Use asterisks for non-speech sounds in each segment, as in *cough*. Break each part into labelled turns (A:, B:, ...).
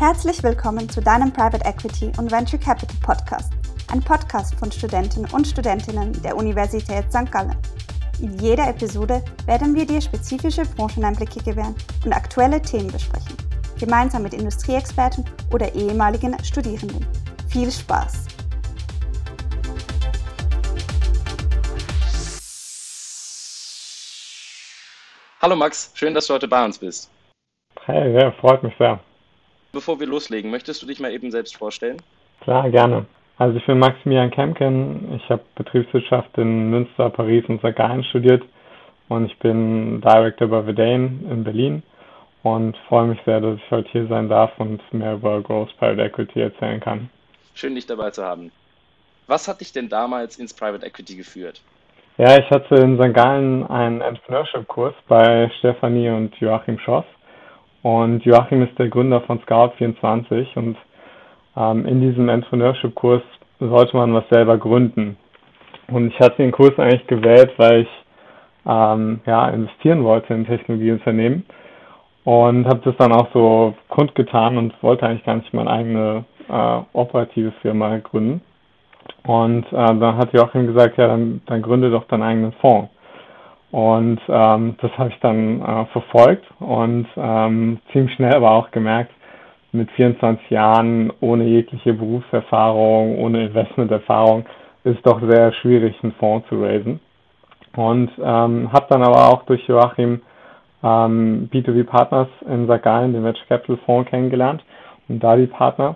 A: Herzlich willkommen zu deinem Private Equity und Venture Capital Podcast, ein Podcast von Studenten und Studentinnen der Universität St. Gallen. In jeder Episode werden wir dir spezifische Brancheneinblicke gewähren und aktuelle Themen besprechen, gemeinsam mit Industrieexperten oder ehemaligen Studierenden. Viel Spaß!
B: Hallo Max, schön, dass du heute bei uns bist.
C: Hey, ja, freut mich sehr.
B: Bevor wir loslegen, möchtest du dich mal eben selbst vorstellen?
C: Klar, gerne. Also ich bin Maximilian Kemken, ich habe Betriebswirtschaft in Münster, Paris und St. Gallen studiert und ich bin Director bei Verdane in Berlin und freue mich sehr, dass ich heute hier sein darf und mehr über Growth Private Equity erzählen kann.
B: Schön, dich dabei zu haben. Was hat dich denn damals ins Private Equity geführt?
C: Ja, ich hatte in St. Gallen einen Entrepreneurship-Kurs bei Stefanie und Joachim Schoss. Und Joachim ist der Gründer von Scout24 und ähm, in diesem Entrepreneurship-Kurs sollte man was selber gründen. Und ich hatte den Kurs eigentlich gewählt, weil ich ähm, ja, investieren wollte in Technologieunternehmen und habe das dann auch so kundgetan und wollte eigentlich gar nicht meine eigene äh, operative Firma gründen. Und äh, dann hat Joachim gesagt, ja, dann, dann gründe doch deinen eigenen Fonds. Und ähm, das habe ich dann äh, verfolgt und ähm, ziemlich schnell aber auch gemerkt, mit 24 Jahren ohne jegliche Berufserfahrung, ohne Investmenterfahrung, ist doch sehr schwierig, einen Fonds zu raisen. Und ähm, habe dann aber auch durch Joachim ähm, B2B Partners in St. Gallen, den Venture Capital Fonds, kennengelernt und da die Partner.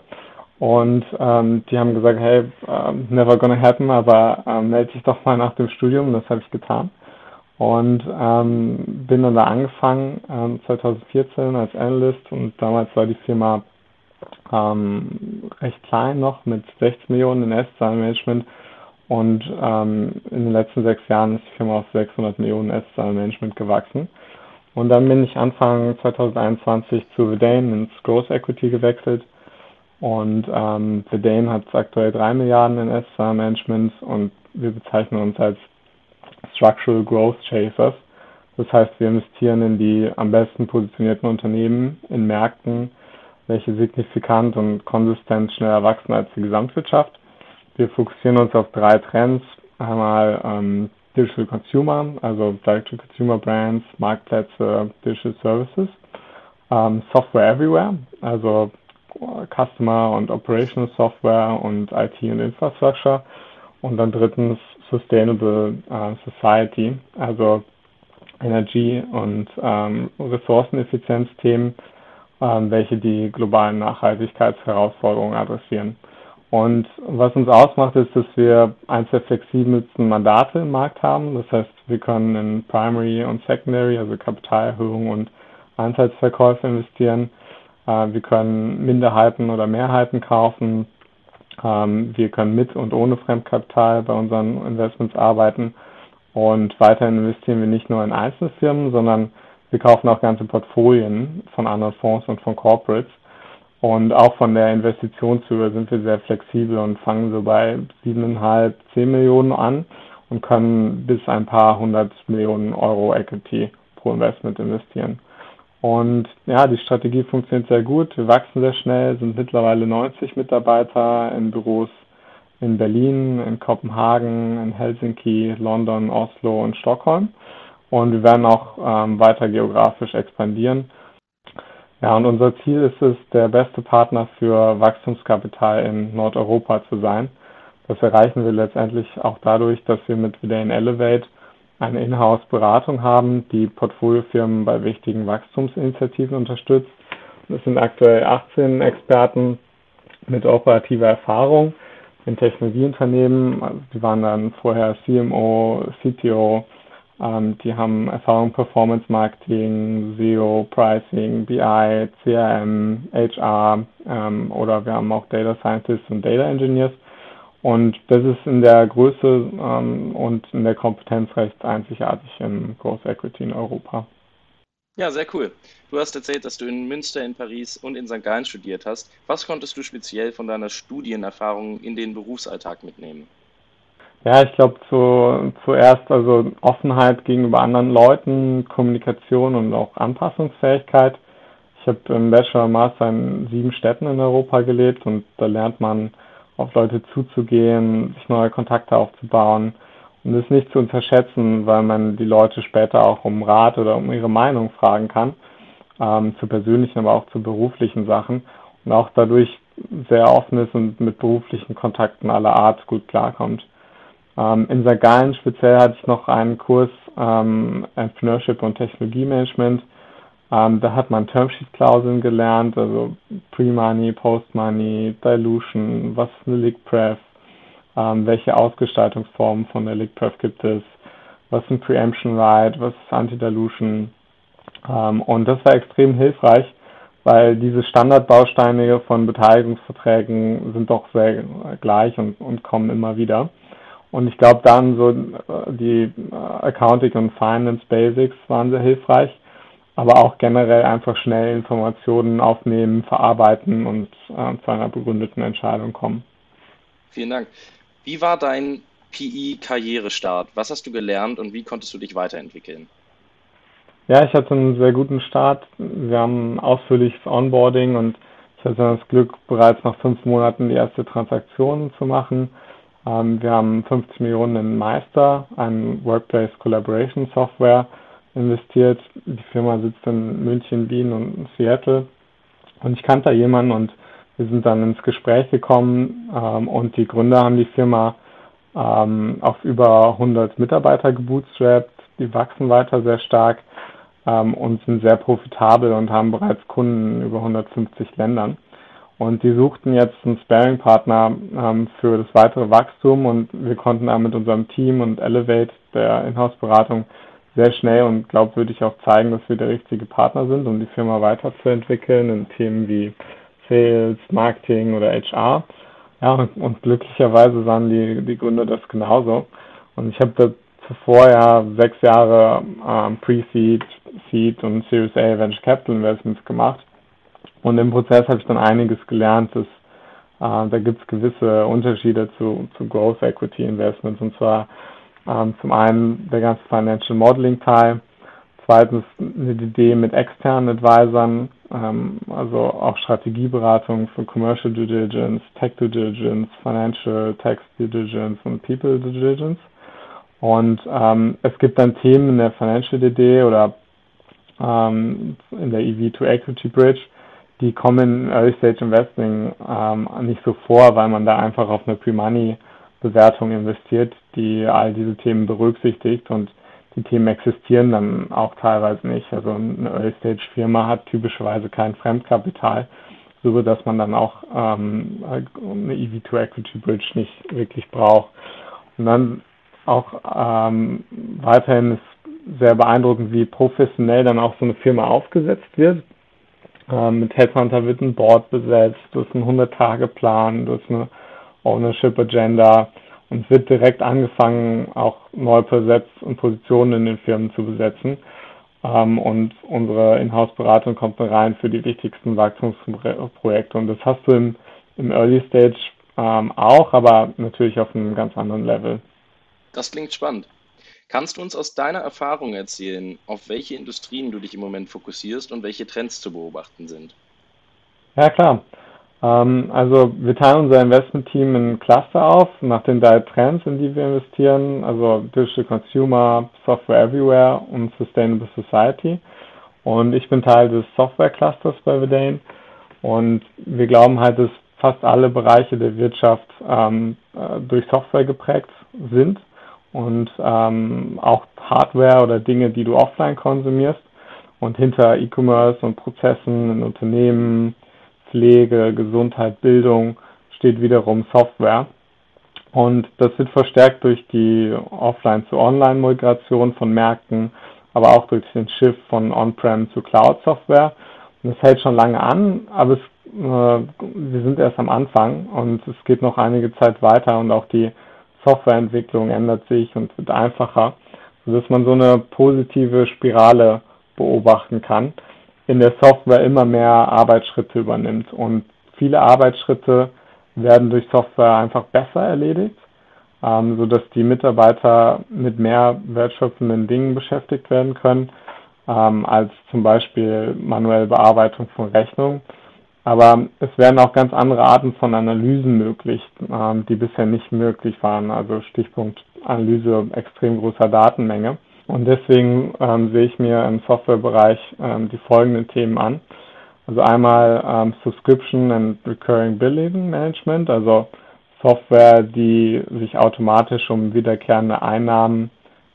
C: Und ähm, die haben gesagt, hey, ähm, never gonna happen, aber ähm, melde dich doch mal nach dem Studium. Das habe ich getan. Und ähm, bin dann da angefangen, ähm, 2014 als Analyst und damals war die Firma ähm, recht klein noch mit 60 Millionen in Asset-Management und ähm, in den letzten sechs Jahren ist die Firma auf 600 Millionen Asset-Management gewachsen. Und dann bin ich Anfang 2021 zu Verdane ins Growth Equity gewechselt und ähm, Verdane hat aktuell 3 Milliarden in Asset-Management und wir bezeichnen uns als Structural Growth Chasers. Das heißt, wir investieren in die am besten positionierten Unternehmen in Märkten, welche signifikant und konsistent schneller wachsen als die Gesamtwirtschaft. Wir fokussieren uns auf drei Trends. Einmal ähm, Digital Consumer, also Direct-to-Consumer Brands, Marktplätze, Digital Services. Ähm, Software Everywhere, also Customer und Operational Software und IT und Infrastructure. Und dann drittens Sustainable äh, Society, also Energie- und ähm, Ressourceneffizienzthemen, ähm, welche die globalen Nachhaltigkeitsherausforderungen adressieren. Und was uns ausmacht, ist, dass wir eines der flexibelsten Mandate im Markt haben. Das heißt, wir können in Primary und Secondary, also Kapitalerhöhung und Anteilsverkäufe investieren. Äh, wir können Minderheiten oder Mehrheiten kaufen. Ähm, wir können mit und ohne Fremdkapital bei unseren Investments arbeiten. Und weiterhin investieren wir nicht nur in Einzelfirmen, sondern wir kaufen auch ganze Portfolien von anderen Fonds und von Corporates. Und auch von der Investitionshöhe sind wir sehr flexibel und fangen so bei 7,5, 10 Millionen an und können bis ein paar hundert Millionen Euro Equity pro Investment investieren. Und ja, die Strategie funktioniert sehr gut. Wir wachsen sehr schnell, sind mittlerweile 90 Mitarbeiter in Büros in Berlin, in Kopenhagen, in Helsinki, London, Oslo und Stockholm. Und wir werden auch ähm, weiter geografisch expandieren. Ja, und unser Ziel ist es, der beste Partner für Wachstumskapital in Nordeuropa zu sein. Das erreichen wir letztendlich auch dadurch, dass wir mit Vidane Elevate eine Inhouse-Beratung haben, die Portfoliofirmen bei wichtigen Wachstumsinitiativen unterstützt. Das sind aktuell 18 Experten mit operativer Erfahrung in Technologieunternehmen. Also die waren dann vorher CMO, CTO, ähm, die haben Erfahrung Performance Marketing, SEO, Pricing, BI, CRM, HR ähm, oder wir haben auch Data Scientists und Data Engineers. Und das ist in der Größe ähm, und in der Kompetenz recht einzigartig im Growth Equity in Europa.
B: Ja, sehr cool. Du hast erzählt, dass du in Münster, in Paris und in St. Gallen studiert hast. Was konntest du speziell von deiner Studienerfahrung in den Berufsalltag mitnehmen?
C: Ja, ich glaube zu, zuerst also Offenheit gegenüber anderen Leuten, Kommunikation und auch Anpassungsfähigkeit. Ich habe im Bachelor und Master in sieben Städten in Europa gelebt und da lernt man auf Leute zuzugehen, sich neue Kontakte aufzubauen und es nicht zu unterschätzen, weil man die Leute später auch um Rat oder um ihre Meinung fragen kann, ähm, zu persönlichen, aber auch zu beruflichen Sachen und auch dadurch sehr offen ist und mit beruflichen Kontakten aller Art gut klarkommt. Ähm, in St. Gallen speziell hatte ich noch einen Kurs ähm, Entrepreneurship und Technologiemanagement. Ähm, da hat man Termsheet-Klauseln gelernt, also Pre-Money, Post-Money, Dilution, was ist eine Lick-Pref, ähm, welche Ausgestaltungsformen von der Lick-Pref gibt es, was ist ein Preemption Right, was ist Anti-Dilution. Ähm, und das war extrem hilfreich, weil diese Standardbausteine von Beteiligungsverträgen sind doch sehr gleich und, und kommen immer wieder. Und ich glaube, dann so äh, die äh, Accounting und Finance Basics waren sehr hilfreich, aber auch generell einfach schnell Informationen aufnehmen, verarbeiten und äh, zu einer begründeten Entscheidung kommen.
B: Vielen Dank. Wie war dein PI-Karrierestart? Was hast du gelernt und wie konntest du dich weiterentwickeln?
C: Ja, ich hatte einen sehr guten Start. Wir haben ausführliches Onboarding und ich hatte das Glück, bereits nach fünf Monaten die erste Transaktion zu machen. Ähm, wir haben 50 Millionen in Meister, ein Workplace Collaboration Software, investiert. Die Firma sitzt in München, Wien und Seattle. Und ich kannte da jemanden und wir sind dann ins Gespräch gekommen ähm, und die Gründer haben die Firma ähm, auf über 100 Mitarbeiter gebootstrapped. Die wachsen weiter sehr stark ähm, und sind sehr profitabel und haben bereits Kunden in über 150 Ländern. Und die suchten jetzt einen Sparing-Partner ähm, für das weitere Wachstum und wir konnten da mit unserem Team und Elevate, der Inhouse-Beratung, sehr schnell und glaubwürdig auch zeigen, dass wir der richtige Partner sind, um die Firma weiterzuentwickeln in Themen wie Sales, Marketing oder HR. Ja, und, glücklicherweise sahen die, die Gründer das genauso. Und ich habe da zuvor ja sechs Jahre ähm, Pre-Seed, Seed und Series A Venture Capital Investments gemacht und im Prozess habe ich dann einiges gelernt, dass äh, da gibt es gewisse Unterschiede zu, zu Growth Equity Investments. Und zwar ähm, zum einen der ganze Financial Modeling Teil, zweitens eine Idee mit externen Advisern, ähm, also auch Strategieberatung für Commercial Due Diligence, Tech Due Diligence, Financial Tax Due Diligence und People Due Diligence. Und ähm, es gibt dann Themen in der Financial DD oder ähm, in der EV to Equity Bridge, die kommen in Early Stage Investing ähm, nicht so vor, weil man da einfach auf eine Pre-Money-Bewertung investiert, die all diese Themen berücksichtigt und die Themen existieren dann auch teilweise nicht. Also eine Early Stage Firma hat typischerweise kein Fremdkapital, so dass man dann auch ähm, eine EV to Equity Bridge nicht wirklich braucht. Und dann auch ähm, weiterhin ist sehr beeindruckend, wie professionell dann auch so eine Firma aufgesetzt wird. Ähm, mit Headhunter wird ein Board besetzt, du hast einen 100-Tage-Plan, du hast eine Ownership-Agenda und es wird direkt angefangen, auch neue Präsetz und Positionen in den Firmen zu besetzen. Ähm, und unsere Inhouse-Beratung kommt rein für die wichtigsten Wachstumsprojekte. Und das hast du im, im Early Stage ähm, auch, aber natürlich auf einem ganz anderen Level.
B: Das klingt spannend. Kannst du uns aus deiner Erfahrung erzählen, auf welche Industrien du dich im Moment fokussierst und welche Trends zu beobachten sind?
C: Ja, klar. Ähm, also wir teilen unser Investment-Team in Cluster auf, nach den drei Trends, in die wir investieren, also Digital Consumer, Software Everywhere und Sustainable Society. Und ich bin Teil des Software-Clusters bei Verdane. Und wir glauben halt, dass fast alle Bereiche der Wirtschaft ähm, äh, durch Software geprägt sind und ähm, auch Hardware oder Dinge, die du offline konsumierst. Und hinter E-Commerce und Prozessen in Unternehmen, Pflege, Gesundheit, Bildung steht wiederum Software. Und das wird verstärkt durch die Offline- zu Online-Migration von Märkten, aber auch durch den Shift von On-Prem zu Cloud-Software. Und das hält schon lange an, aber es, äh, wir sind erst am Anfang und es geht noch einige Zeit weiter und auch die Softwareentwicklung ändert sich und wird einfacher, sodass man so eine positive Spirale beobachten kann, in der Software immer mehr Arbeitsschritte übernimmt. Und viele Arbeitsschritte werden durch Software einfach besser erledigt, ähm, sodass die Mitarbeiter mit mehr wertschöpfenden Dingen beschäftigt werden können. ähm, als zum Beispiel manuelle Bearbeitung von Rechnungen. Aber es werden auch ganz andere Arten von Analysen möglich, ähm, die bisher nicht möglich waren. Also Stichpunkt Analyse extrem großer Datenmenge. Und deswegen ähm, sehe ich mir im Softwarebereich ähm, die folgenden Themen an. Also einmal ähm, Subscription and Recurring Billing Management, also Software, die sich automatisch um wiederkehrende Einnahmen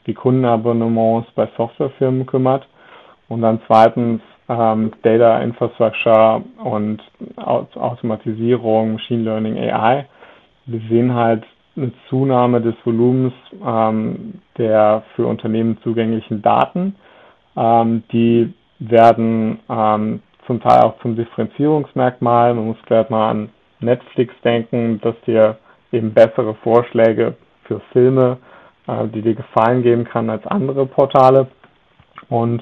C: wie Kundenabonnements bei Softwarefirmen kümmert. Und dann zweitens ähm, Data Infrastructure und Automatisierung, Machine Learning, AI. Wir sehen halt eine Zunahme des Volumens ähm, der für Unternehmen zugänglichen Daten. Ähm, die werden ähm, zum Teil auch zum Differenzierungsmerkmal. Man muss gleich mal an Netflix denken, dass dir eben bessere Vorschläge für Filme, äh, die dir gefallen geben kann als andere Portale. Und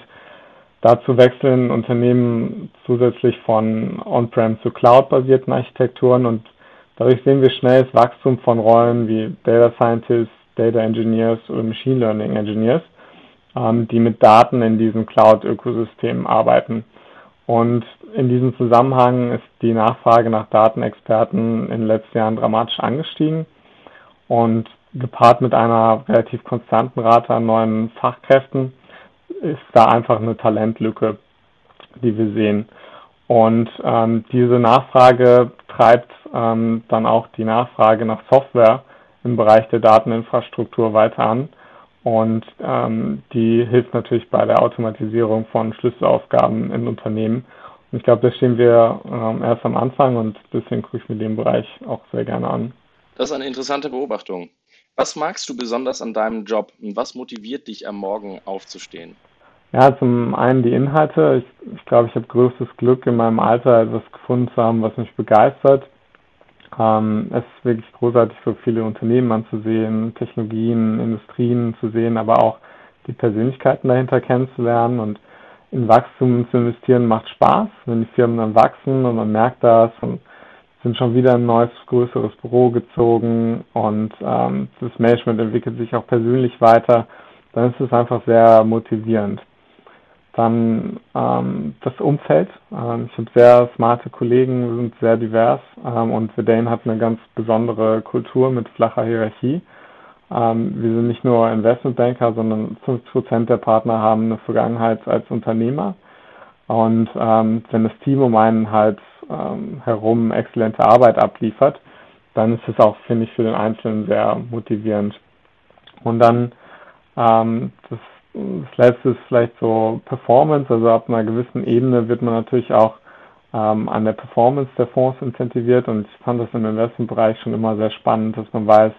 C: dazu wechseln Unternehmen zusätzlich von On-Prem zu Cloud-basierten Architekturen und dadurch sehen wir schnelles Wachstum von Rollen wie Data Scientists, Data Engineers oder Machine Learning Engineers, ähm, die mit Daten in diesen Cloud-Ökosystemen arbeiten. Und in diesem Zusammenhang ist die Nachfrage nach Datenexperten in den letzten Jahren dramatisch angestiegen und gepaart mit einer relativ konstanten Rate an neuen Fachkräften ist da einfach eine Talentlücke, die wir sehen. Und ähm, diese Nachfrage treibt ähm, dann auch die Nachfrage nach Software im Bereich der Dateninfrastruktur weiter an. Und ähm, die hilft natürlich bei der Automatisierung von Schlüsselaufgaben in Unternehmen. Und ich glaube, da stehen wir ähm, erst am Anfang und deswegen gucke ich mir den Bereich auch sehr gerne an.
B: Das ist eine interessante Beobachtung. Was magst du besonders an deinem Job und was motiviert dich am Morgen aufzustehen?
C: Ja, zum einen die Inhalte. Ich, ich glaube, ich habe größtes Glück, in meinem Alter etwas gefunden zu haben, was mich begeistert. Ähm, es ist wirklich großartig für viele Unternehmen anzusehen, Technologien, Industrien zu sehen, aber auch die Persönlichkeiten dahinter kennenzulernen und in Wachstum zu investieren macht Spaß, wenn die Firmen dann wachsen und man merkt das und sind schon wieder ein neues, größeres Büro gezogen und ähm, das Management entwickelt sich auch persönlich weiter, dann ist es einfach sehr motivierend. Dann ähm, das Umfeld. Ähm, ich habe sehr smarte Kollegen, wir sind sehr divers ähm, und Verdane hat eine ganz besondere Kultur mit flacher Hierarchie. Ähm, wir sind nicht nur Investmentbanker, sondern 50% der Partner haben eine Vergangenheit als Unternehmer. Und ähm, wenn das Team um einen halt ähm, herum exzellente Arbeit abliefert, dann ist es auch, finde ich, für den Einzelnen sehr motivierend. Und dann ähm, das, das letzte ist vielleicht so Performance, also ab einer gewissen Ebene wird man natürlich auch ähm, an der Performance der Fonds incentiviert und ich fand das im Investmentbereich schon immer sehr spannend, dass man weiß,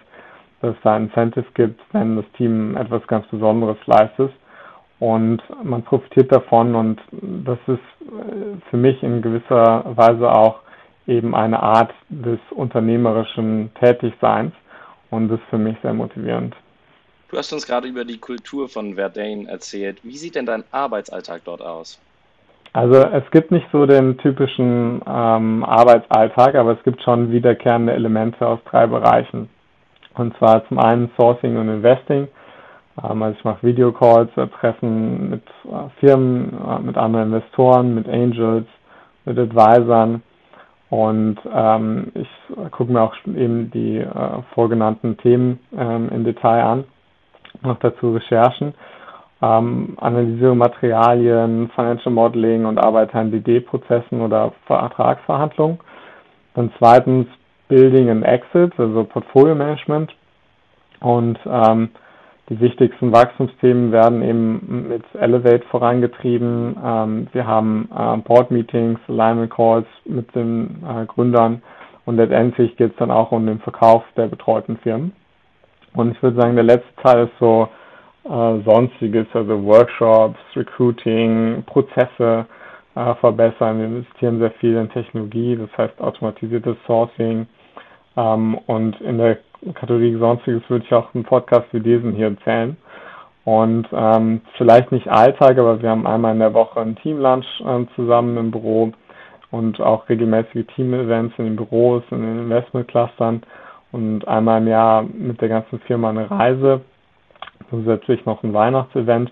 C: dass es da Incentives gibt, wenn das Team etwas ganz Besonderes leistet und man profitiert davon und das ist äh, für mich in gewisser Weise auch eben eine Art des unternehmerischen Tätigseins und das ist für mich sehr motivierend.
B: Du hast uns gerade über die Kultur von Verdane erzählt. Wie sieht denn dein Arbeitsalltag dort aus?
C: Also es gibt nicht so den typischen ähm, Arbeitsalltag, aber es gibt schon wiederkehrende Elemente aus drei Bereichen. Und zwar zum einen Sourcing und Investing. Ähm, also ich mache Videocalls, äh, Treffen mit äh, Firmen, äh, mit anderen Investoren, mit Angels, mit Advisern. Und ähm, ich gucke mir auch eben die äh, vorgenannten Themen ähm, im Detail an noch dazu Recherchen, ähm, analysiere Materialien, Financial Modeling und arbeite an DD-Prozessen oder Vertragsverhandlungen. Dann zweitens Building and Exit, also Portfolio Management. Und ähm, die wichtigsten Wachstumsthemen werden eben mit Elevate vorangetrieben. Ähm, wir haben äh, Board Meetings, Alignment Calls mit den äh, Gründern und letztendlich geht es dann auch um den Verkauf der betreuten Firmen. Und ich würde sagen, der letzte Teil ist so äh, sonstiges, also Workshops, Recruiting, Prozesse äh, verbessern. Wir investieren sehr viel in Technologie, das heißt automatisiertes Sourcing. Ähm, und in der Kategorie Sonstiges würde ich auch einen Podcast wie diesen hier erzählen. Und ähm, vielleicht nicht Alltag, aber wir haben einmal in der Woche ein Teamlunch äh, zusammen im Büro und auch regelmäßige Team-Events in den Büros, in den Investment-Clustern und einmal im Jahr mit der ganzen Firma eine Reise, zusätzlich noch ein Weihnachtsevent.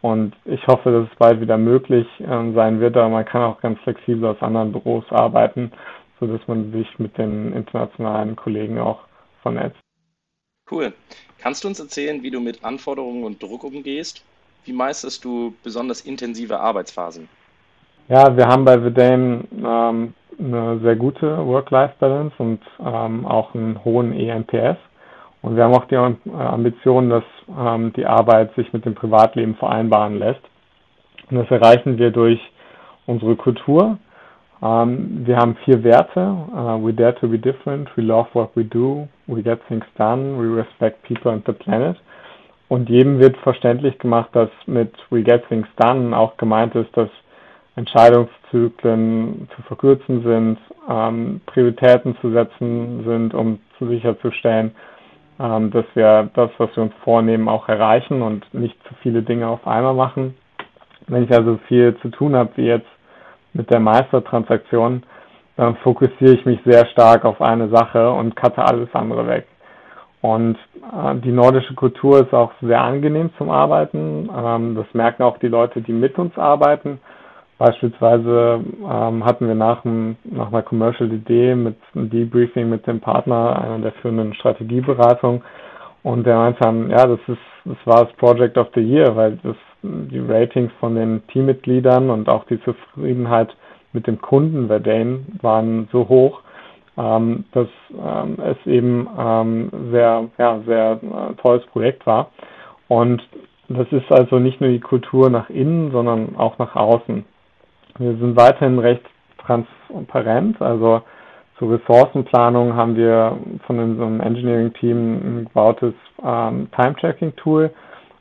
C: Und ich hoffe, dass es bald wieder möglich äh, sein wird, aber man kann auch ganz flexibel aus anderen Büros arbeiten, sodass man sich mit den internationalen Kollegen auch vernetzt.
B: Cool. Kannst du uns erzählen, wie du mit Anforderungen und Druck umgehst? Wie meisterst du besonders intensive Arbeitsphasen?
C: Ja, wir haben bei Verdane ähm, eine sehr gute Work-Life-Balance und ähm, auch einen hohen ENPS. Und wir haben auch die äh, Ambition, dass ähm, die Arbeit sich mit dem Privatleben vereinbaren lässt. Und das erreichen wir durch unsere Kultur. Ähm, wir haben vier Werte. Uh, we dare to be different, we love what we do, we get things done, we respect people and the planet. Und jedem wird verständlich gemacht, dass mit We Get Things Done auch gemeint ist, dass Entscheidungszyklen zu verkürzen sind, ähm, Prioritäten zu setzen sind, um sicherzustellen, ähm, dass wir das, was wir uns vornehmen, auch erreichen und nicht zu viele Dinge auf einmal machen. Wenn ich also viel zu tun habe, wie jetzt mit der Meistertransaktion, dann fokussiere ich mich sehr stark auf eine Sache und cutte alles andere weg. Und äh, die nordische Kultur ist auch sehr angenehm zum Arbeiten. Ähm, das merken auch die Leute, die mit uns arbeiten. Beispielsweise ähm, hatten wir nach, einem, nach einer Commercial Idee mit einem Debriefing mit dem Partner einer der führenden Strategieberatung und der meinte dann, ja, das ist, das war das Project of the Year, weil das, die Ratings von den Teammitgliedern und auch die Zufriedenheit mit dem Kunden bei denen waren so hoch, ähm, dass ähm, es eben ähm, sehr, ja, sehr äh, tolles Projekt war. Und das ist also nicht nur die Kultur nach innen, sondern auch nach außen. Wir sind weiterhin recht transparent, also zur Ressourcenplanung haben wir von unserem Engineering-Team ein gebautes ähm, Time-Tracking-Tool,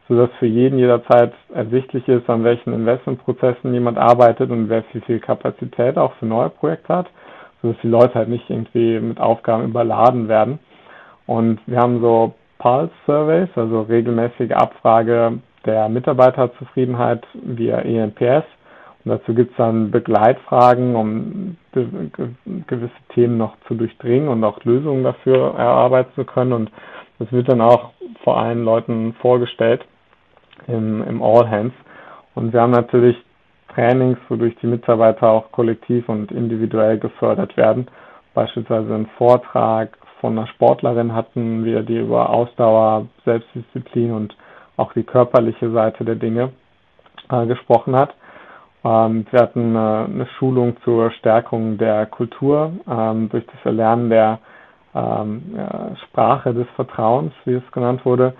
C: sodass für jeden jederzeit ersichtlich ist, an welchen Investmentprozessen jemand arbeitet und wer wie viel Kapazität auch für neue Projekte hat, sodass die Leute halt nicht irgendwie mit Aufgaben überladen werden. Und wir haben so Pulse-Surveys, also regelmäßige Abfrage der Mitarbeiterzufriedenheit via ENPS dazu gibt es dann Begleitfragen, um gewisse Themen noch zu durchdringen und auch Lösungen dafür erarbeiten zu können. Und das wird dann auch vor allen Leuten vorgestellt im, im All Hands. Und wir haben natürlich Trainings, wodurch die Mitarbeiter auch kollektiv und individuell gefördert werden. Beispielsweise einen Vortrag von einer Sportlerin hatten wir, die über Ausdauer, Selbstdisziplin und auch die körperliche Seite der Dinge äh, gesprochen hat. Ähm, wir hatten äh, eine Schulung zur Stärkung der Kultur ähm, durch das Erlernen der ähm, ja, Sprache des Vertrauens, wie es genannt wurde.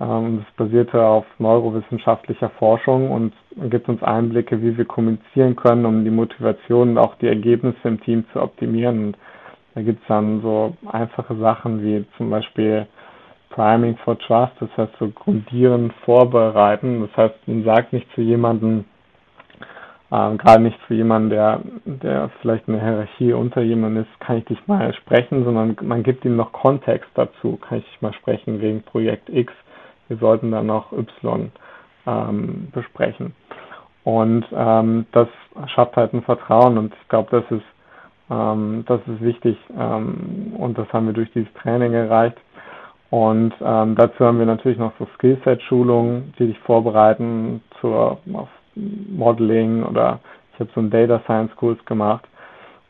C: Ähm, das basierte auf neurowissenschaftlicher Forschung und gibt uns Einblicke, wie wir kommunizieren können, um die Motivation und auch die Ergebnisse im Team zu optimieren. Und da gibt es dann so einfache Sachen wie zum Beispiel Priming for Trust, das heißt so grundieren, vorbereiten. Das heißt, man sagt nicht zu jemandem, ähm, Gerade nicht für jemanden, der, der vielleicht eine Hierarchie unter jemandem ist, kann ich dich mal sprechen, sondern man gibt ihm noch Kontext dazu. Kann ich dich mal sprechen wegen Projekt X. Wir sollten dann noch Y ähm, besprechen. Und ähm, das schafft halt ein Vertrauen und ich glaube, das ist ähm, das ist wichtig ähm, und das haben wir durch dieses Training erreicht. Und ähm, dazu haben wir natürlich noch so Skillset-Schulungen, die dich vorbereiten zur auf Modeling oder ich habe so einen Data Science Kurs gemacht.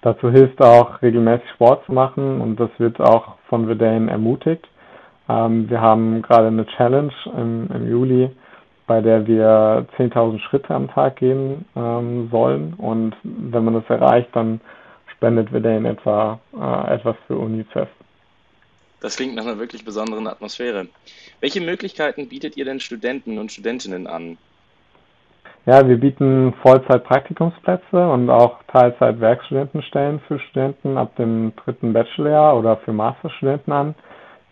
C: Dazu hilft auch regelmäßig Sport zu machen und das wird auch von Verdane ermutigt. Ähm, wir haben gerade eine Challenge im, im, Juli, bei der wir 10.000 Schritte am Tag gehen ähm, sollen und wenn man das erreicht, dann spendet Verdane etwa äh, etwas für UNICEF.
B: Das klingt nach einer wirklich besonderen Atmosphäre. Welche Möglichkeiten bietet ihr denn Studenten und Studentinnen an?
C: Ja, wir bieten Vollzeit-Praktikumsplätze und auch Teilzeit-Werkstudentenstellen für Studenten ab dem dritten Bachelorjahr oder für Masterstudenten an.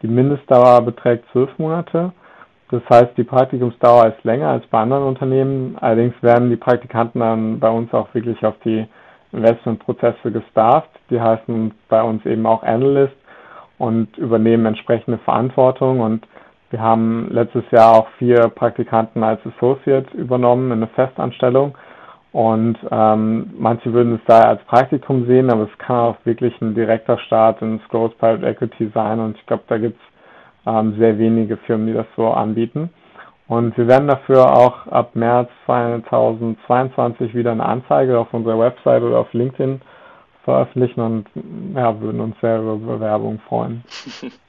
C: Die Mindestdauer beträgt zwölf Monate. Das heißt, die Praktikumsdauer ist länger als bei anderen Unternehmen. Allerdings werden die Praktikanten dann bei uns auch wirklich auf die Investmentprozesse gestafft. Die heißen bei uns eben auch Analyst und übernehmen entsprechende Verantwortung und wir haben letztes Jahr auch vier Praktikanten als Associate übernommen in eine Festanstellung. Und ähm, manche würden es da als Praktikum sehen, aber es kann auch wirklich ein direkter Start ins Growth Private Equity sein. Und ich glaube, da gibt es ähm, sehr wenige Firmen, die das so anbieten. Und wir werden dafür auch ab März 2022 wieder eine Anzeige auf unserer Website oder auf LinkedIn veröffentlichen und ja, würden uns sehr über Bewerbung freuen. *laughs*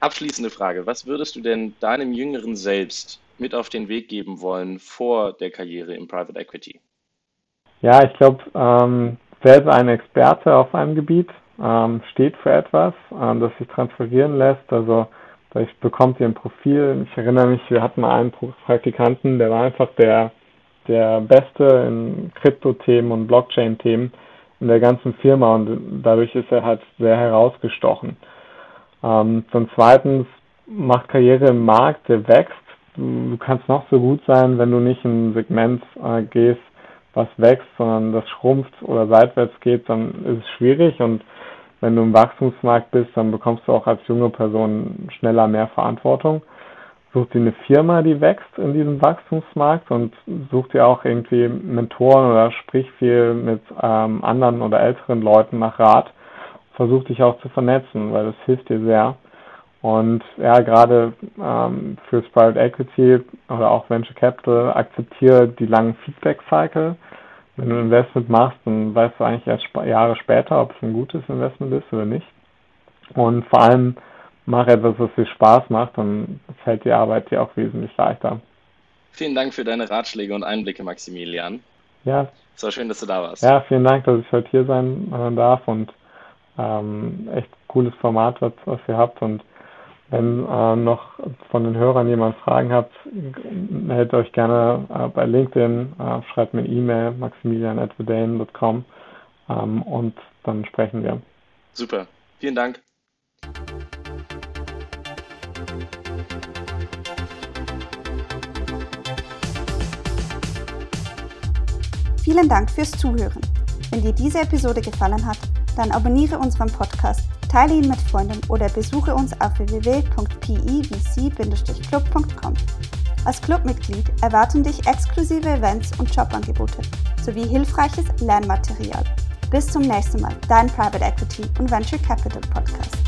B: Abschließende Frage. Was würdest du denn deinem jüngeren Selbst mit auf den Weg geben wollen vor der Karriere im Private Equity?
C: Ja, ich glaube, ähm, selbst ein Experte auf einem Gebiet ähm, steht für etwas, ähm, das sich transferieren lässt. Also ich bekommt ihr ein Profil. Ich erinnere mich, wir hatten mal einen Praktikanten, der war einfach der, der Beste in Krypto-Themen und Blockchain-Themen in der ganzen Firma und dadurch ist er halt sehr herausgestochen. Ähm, zum Zweiten macht Karriere im Markt, der wächst. Du kannst noch so gut sein, wenn du nicht in ein Segment äh, gehst, was wächst, sondern das schrumpft oder seitwärts geht, dann ist es schwierig und wenn du im Wachstumsmarkt bist, dann bekommst du auch als junge Person schneller mehr Verantwortung. Such dir eine Firma, die wächst in diesem Wachstumsmarkt und such dir auch irgendwie Mentoren oder sprich viel mit ähm, anderen oder älteren Leuten nach Rat. Versuch dich auch zu vernetzen, weil das hilft dir sehr. Und ja, gerade ähm, fürs Private Equity oder auch Venture Capital akzeptiere die langen Feedback Cycle wenn du ein Investment machst, dann weißt du eigentlich erst Jahre später, ob es ein gutes Investment ist oder nicht. Und vor allem mach etwas, was dir Spaß macht, dann fällt die Arbeit dir auch wesentlich leichter.
B: Vielen Dank für deine Ratschläge und Einblicke, Maximilian.
C: Ja.
B: Es war schön, dass du da warst.
C: Ja, vielen Dank, dass ich heute hier sein äh, darf und ähm, echt cooles Format, was, was ihr habt und wenn äh, noch von den Hörern jemand Fragen hat, meldet euch gerne äh, bei LinkedIn, äh, schreibt mir eine E-Mail, maximilian.verdane.com ähm, und dann sprechen wir.
B: Super, vielen Dank.
A: Vielen Dank fürs Zuhören. Wenn dir diese Episode gefallen hat, dann abonniere unseren Podcast Teile ihn mit Freunden oder besuche uns auf www.pevc-club.com. Als Clubmitglied erwarten dich exklusive Events und Jobangebote sowie hilfreiches Lernmaterial. Bis zum nächsten Mal, dein Private Equity und Venture Capital Podcast.